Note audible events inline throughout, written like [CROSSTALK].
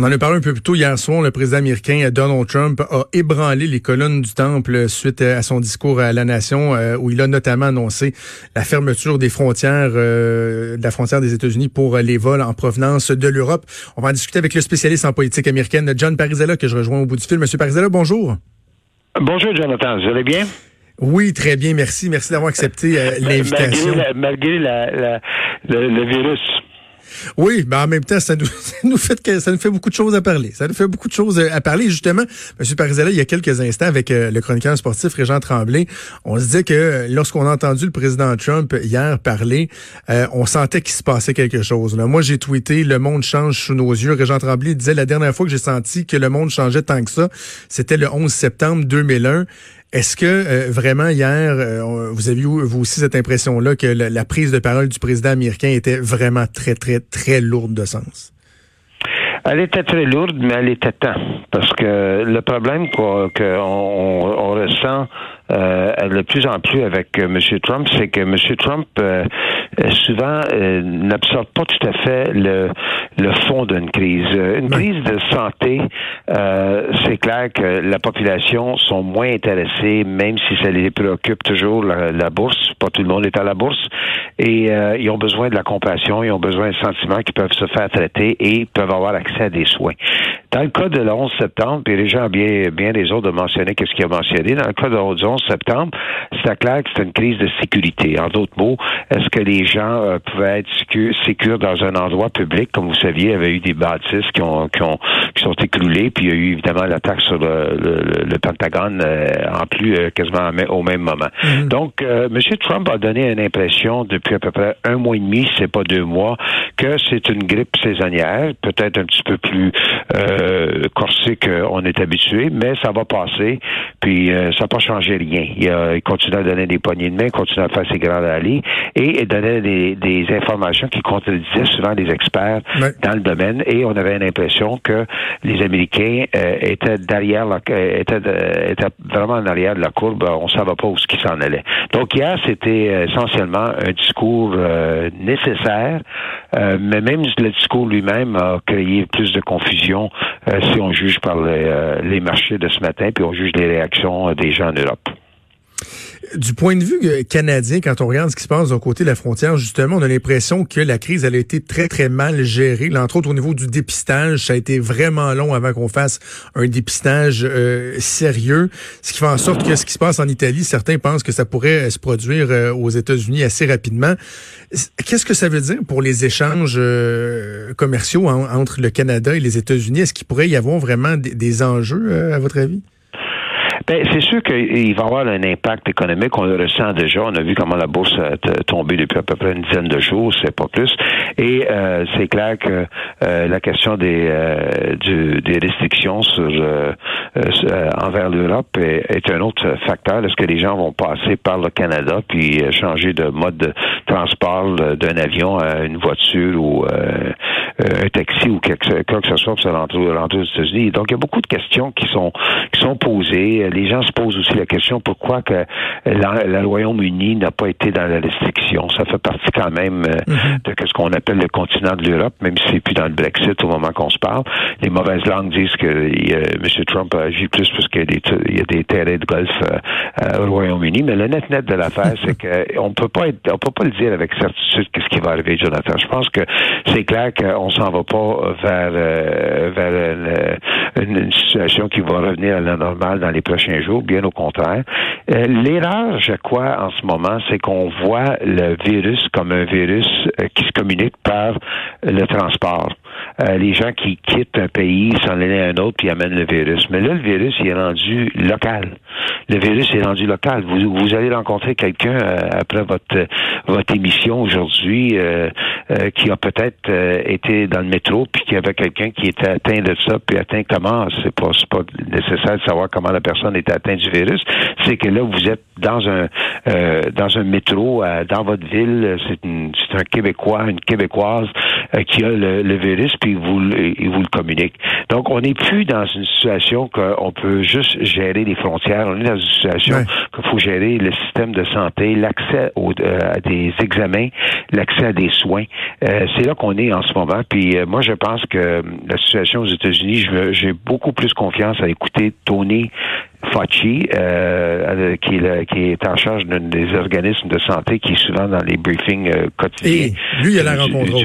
On en a parlé un peu plus tôt hier soir. Le président américain Donald Trump a ébranlé les colonnes du temple suite à son discours à la nation, euh, où il a notamment annoncé la fermeture des frontières, euh, de la frontière des États-Unis pour les vols en provenance de l'Europe. On va en discuter avec le spécialiste en politique américaine, John Parizella, que je rejoins au bout du fil. Monsieur Parizella, bonjour. Bonjour, Jonathan. Vous allez bien? Oui, très bien, merci. Merci d'avoir accepté euh, [LAUGHS] l'invitation. Malgré, le virus. Oui, mais en même temps, [LAUGHS] ça nous, fait beaucoup de choses à parler. Ça nous fait beaucoup de choses euh, à parler. Justement, M. Parizella, il y a quelques instants, avec euh, le chroniqueur sportif Régent Tremblay, on se disait que euh, lorsqu'on a entendu le président Trump hier parler, on sentait qu'il se passait quelque chose. Moi, j'ai tweeté Le monde change sous nos yeux. Régent Tremblay disait la dernière fois que j'ai senti que le monde changeait tant que ça, c'était le 11 septembre 2001. Est-ce que euh, vraiment hier, euh, vous avez eu vous aussi cette impression-là que la, prise de parole du président américain était vraiment très, très, très lourde de sens? Elle était très lourde, mais elle était temps. Parce que le problème qu'on on ressent euh, de plus en plus avec euh, M. Trump, c'est que M. Trump euh, euh, souvent n'absorbe pas tout à fait le, le fond d'une crise. Une crise de santé, c'est clair que la population sont moins intéressés, même si ça les préoccupe toujours la, bourse. Pas tout le monde est à la bourse. Et ils ont besoin de la compassion, ils ont besoin de sentiments qui peuvent se faire traiter et peuvent avoir accès à des soins. Dans le cas de le 11 septembre, puis les gens bien, bien des autres de mentionner qu'est-ce qu'il a mentionné, dans le cas de 11 septembre, c'est clair que c'est une crise de sécurité. En d'autres mots, est-ce que les gens euh, pouvaient être sécures dans un endroit public, comme vous saviez, il y avait eu des bâtisses qui ont, qui ont qui sont écroulées, puis il y a eu évidemment l'attaque sur le, le, Pentagone euh, en plus euh, quasiment au même moment. Mm-hmm. Donc, M. Trump a donné une impression depuis à peu près un mois et demi, c'est pas deux mois, que c'est une grippe saisonnière, peut-être un petit peu plus corsée qu'on est habitué, mais ça va passer, puis ça n'a pas changé rien. Il, continue à donner des poignées de main, il continue à faire ses grandes allées et il donnait des, informations qui contredisaient souvent les experts dans le domaine. Et on avait l'impression que les Américains euh, étaient derrière, la, euh, étaient, étaient, vraiment en arrière de la courbe. On ne savait pas où ce qui s'en allait. Donc hier, c'était euh, essentiellement un discours nécessaire, mais même le discours lui-même a créé plus de confusion si on juge par les, les marchés de ce matin, puis on juge les réactions des gens en Europe. Du point de vue euh, canadien, quand on regarde ce qui se passe d'un côté de la frontière, justement, on a l'impression que la crise, a été très, très mal gérée. Là, entre autres, au niveau du dépistage, ça a été vraiment long avant qu'on fasse un dépistage euh, sérieux. Ce qui fait en sorte que ce qui se passe en Italie, certains pensent que ça pourrait euh, se produire aux États-Unis assez rapidement. Qu'est-ce que ça veut dire pour les échanges commerciaux entre le Canada et les États-Unis? Est-ce qu'il pourrait y avoir vraiment des enjeux, à votre avis? Ben, c'est sûr qu'il va avoir un impact économique. On le ressent déjà. On a vu comment la bourse a tombé depuis à peu près une dizaine de jours, c'est pas plus. Et euh, c'est clair que euh, la question des, euh, des restrictions sur, envers l'Europe est, un autre facteur. Est-ce que les gens vont passer par le Canada puis changer de mode de transport d'un avion à une voiture ou un taxi ou quelque, quoi que ce soit pour se rentrer aux États-Unis? Donc, il y a beaucoup de questions qui sont qui sont posées les gens se posent aussi la question pourquoi que le Royaume-Uni n'a pas été dans la restriction? Ça fait partie quand même euh, mm-hmm. de ce qu'on appelle le continent de l'Europe, même si c'est plus dans le Brexit au moment qu'on se parle. Les mauvaises langues disent que M. Trump a agi plus parce qu'il y, a des terrains de golf euh, euh, au Royaume-Uni. Mais le net-net de l'affaire, [LAUGHS] c'est qu'on peut pas être, on peut pas le dire avec certitude qu'est-ce qui va arriver, Jonathan. Je pense que c'est clair qu'on s'en va pas vers, vers une, situation qui va revenir à la normale dans les prochains jour, bien au contraire. Euh, l'erreur, je crois, en ce moment, c'est qu'on voit le virus comme un virus euh, qui se communique par le transport. Euh, les gens qui quittent un pays, s'en à un autre, puis amènent le virus. Mais là, le virus, il est rendu local. Le virus est rendu local. Vous, vous allez rencontrer quelqu'un après votre votre émission aujourd'hui qui a peut-être été dans le métro, puis qui avait quelqu'un qui était atteint de ça, puis atteint comment, c'est pas, pas nécessaire de savoir comment la personne est atteint du virus, c'est que là, vous êtes dans un euh, dans un métro euh, dans votre ville, c'est un Québécois, une Québécoise euh, qui a le, virus, puis vous, il vous le communique. Donc, on n'est plus dans une situation qu'on peut juste gérer les frontières. On est dans une situation qu'il faut gérer le système de santé, l'accès euh, à des examens, l'accès à des soins. Euh, c'est là qu'on est en ce moment. Puis euh, moi, je pense que la situation aux États-Unis, j'ai beaucoup plus confiance à écouter Tony Fauci, euh, qui, est, qui, est, en charge des organismes de santé, qui est souvent dans les briefings quotidiens. Et lui, il a la rencontre.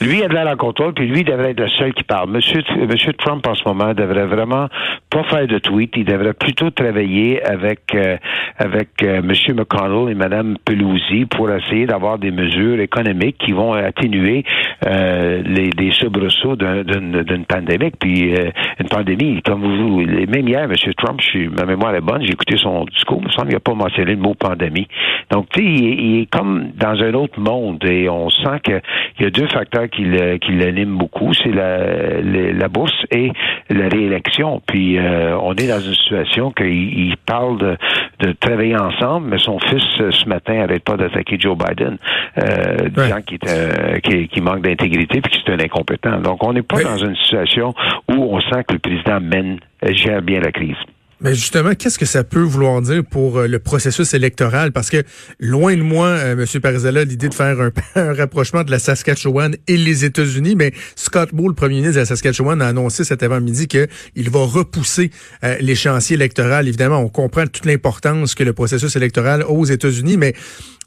Lui a de la contrôle, puis lui devrait être le seul qui parle. Monsieur, Monsieur Trump, en ce moment, devrait vraiment pas faire de tweet. Il devrait plutôt travailler avec euh, avec euh, Monsieur McConnell et Madame Pelosi pour essayer d'avoir des mesures économiques qui vont atténuer euh, les, les soubresauts d'une pandémie. Puis euh, une pandémie, comme vous, même hier, Monsieur Trump, je ma mémoire est bonne, j'ai écouté son discours, il me semble qu'il n'a pas mentionné le mot pandémie. Donc, tu sais, il, il, est comme dans un autre monde et on sent qu'il y a deux facteur qui, l'anime beaucoup, c'est la, la, bourse et la réélection. Puis euh, on est dans une situation qu'il parle de, de, travailler ensemble, mais son fils euh, ce matin n'arrête pas d'attaquer Joe Biden, euh, disant qu'il qui, manque d'intégrité puis qu'il est un incompétent. Donc on n'est pas dans une situation où on sent que le président mène gère bien la crise. Mais justement, qu'est-ce que ça peut vouloir dire pour euh, le processus électoral? Parce que loin de moi, euh, M. Parizella, l'idée de faire [LAUGHS] un, rapprochement de la Saskatchewan et les États-Unis, mais Scott Moore, le premier ministre de la Saskatchewan, a annoncé cet avant-midi qu'il va repousser euh, l'échéancier électoral. Évidemment, on comprend toute l'importance que le processus électoral a aux États-Unis, mais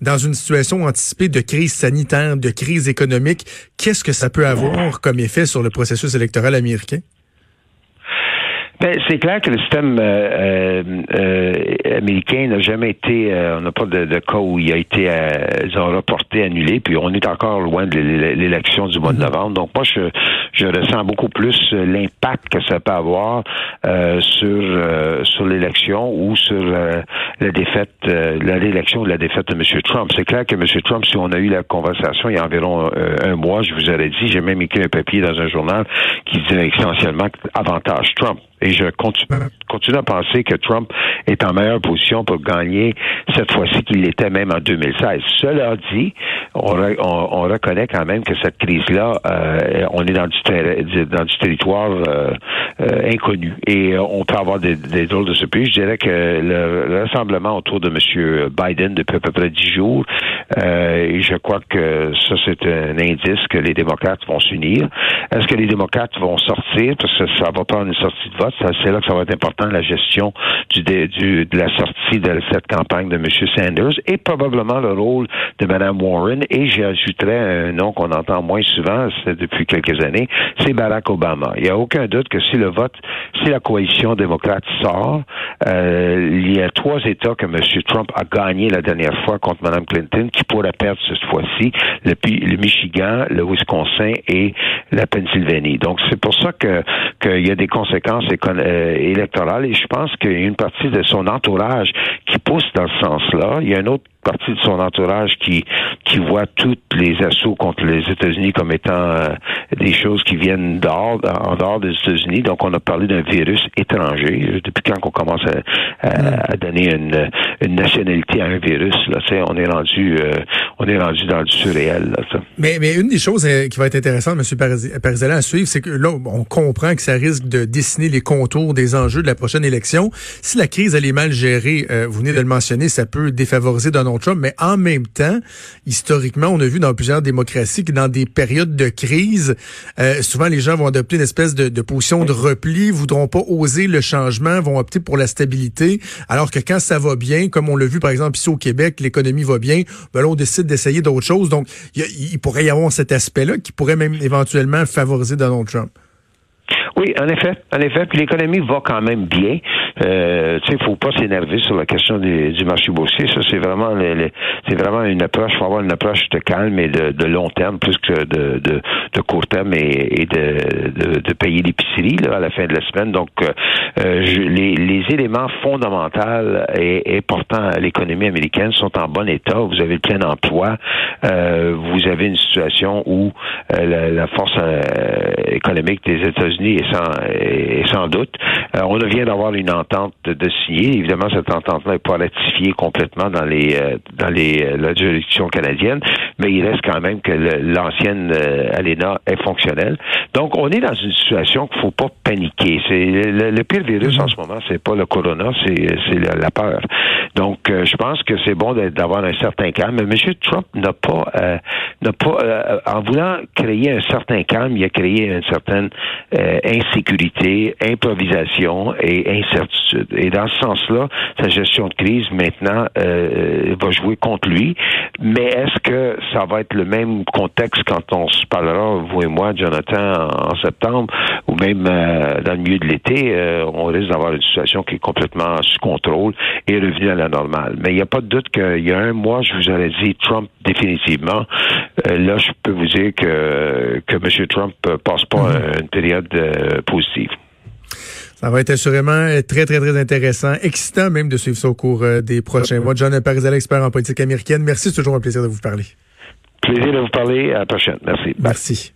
dans une situation anticipée de crise sanitaire, de crise économique, qu'est-ce que ça peut avoir comme effet sur le processus électoral américain? Ben, c'est clair que le système euh, euh, américain n'a jamais été, euh, on n'a pas de, de, cas où il a été, ils ont reporté, annulé, puis on est encore loin de l'élection du mois de mm-hmm. novembre. Donc moi, je, je ressens beaucoup plus l'impact que ça peut avoir sur sur l'élection ou sur la défaite, la réélection ou la défaite de M. Trump. C'est clair que M. Trump, si on a eu la conversation il y a environ un mois, je vous aurais dit, j'ai même écrit un papier dans un journal qui disait essentiellement avantage Trump. Et je continue, à penser que Trump est en meilleure position pour gagner cette fois-ci qu'il l'était même en 2016. Cela dit, on, on, reconnaît quand même que cette crise-là, euh, on est dans du, territoire euh, euh, inconnu. Et on peut avoir des, drôles de surprises. Je dirais que le, rassemblement autour de M. Biden depuis à peu près dix jours, et je crois que ça, c'est un indice que les démocrates vont s'unir. Est-ce que les démocrates vont sortir? Parce que ça va prendre une sortie de vote c'est là que ça va être important, la gestion de la sortie de cette campagne de M. Sanders et probablement le rôle de Mme Warren. Et j'ajouterais un nom qu'on entend moins souvent depuis quelques années, c'est Barack Obama. Il n'y a aucun doute que si le vote, si la coalition démocrate sort, euh, il y a trois États que M. Trump a gagné la dernière fois contre Mme Clinton qui pourraient perdre cette fois-ci, le, Michigan, le Wisconsin et la Pennsylvanie. Donc c'est pour ça que qu'il y a des conséquences électorale et je pense qu'il y a une partie de son entourage qui pousse dans ce sens-là. Il y a une autre partie de son entourage qui qui voit toutes les assauts contre les États-Unis comme étant euh, des choses qui viennent dehors, en dehors des États-Unis. Donc, on a parlé d'un virus étranger. Depuis quand on commence à, à, donner une, une, nationalité à un virus, là, on est rendu, euh, on est rendu dans du surréel. Là, ça. Mais, mais une des choses qui va être intéressante, M. Parizella, à suivre, c'est que là, on comprend que ça risque de dessiner les contours des enjeux de la prochaine élection. Si la crise, elle est mal gérée, euh, vous venez de le mentionner, ça peut défavoriser Donald Trump, mais en même temps, historiquement, on a vu dans plusieurs démocraties que dans des périodes de crise, euh, souvent les gens vont adopter une espèce de, position de repli, voudront pas oser le changement, vont opter pour la stabilité, alors que quand ça va bien, comme on l'a vu par exemple ici au Québec, l'économie va bien, ben là, on décide d'essayer d'autres choses. Donc, il pourrait y avoir cet aspect-là qui pourrait même éventuellement favoriser Donald Trump. Oui, en effet, en effet. L'économie va quand même bien. Euh, tu sais, faut pas s'énerver sur la question du marché boursier. Ça, c'est vraiment, c'est vraiment une approche. Faut avoir une approche de calme et de, de long terme plus que de, de, de court terme et, et de, de, payer l'épicerie à la fin de la semaine. Donc, euh, euh les, les éléments fondamentaux et importants à l'économie américaine sont en bon état. Vous avez le plein emploi. Euh, vous avez une situation où euh, la, la, force économique des États-Unis est sans, est sans doute. on vient d'avoir une de signer. Évidemment, cette entente-là n'est pas ratifiée complètement dans les dans les la juridiction canadienne, mais il reste quand même que l'ancienne ALENA est fonctionnelle. Donc, on est dans une situation qu'il faut pas paniquer. C'est le, pire virus en ce moment, c'est pas le corona, c'est la, peur. Donc, je pense que c'est bon d'avoir un certain calme. Mais M. Trump n'a pas n'a pas en voulant créer un certain calme, il a créé une certaine euh, insécurité, improvisation et incertitude. Et dans ce sens-là, sa gestion de crise maintenant euh, va jouer contre lui. Mais est-ce que ça va être le même contexte quand on se parlera, vous et moi, Jonathan, en, septembre, ou même euh, dans le milieu de l'été, on risque d'avoir une situation qui est complètement sous contrôle et revenue à la normale. Mais il n'y a pas de doute qu'il y a un mois, je vous aurais dit Trump définitivement. là, je peux vous dire que, que M. Trump passe pas mhm. une période euh, positive. Ça va être assurément très, très, très intéressant, excitant même de suivre ça au cours euh, des prochains mois. John Parizal, expert en politique américaine. Merci, c'est toujours un plaisir de vous parler. Plaisir de vous parler. À la prochaine. Merci. Merci.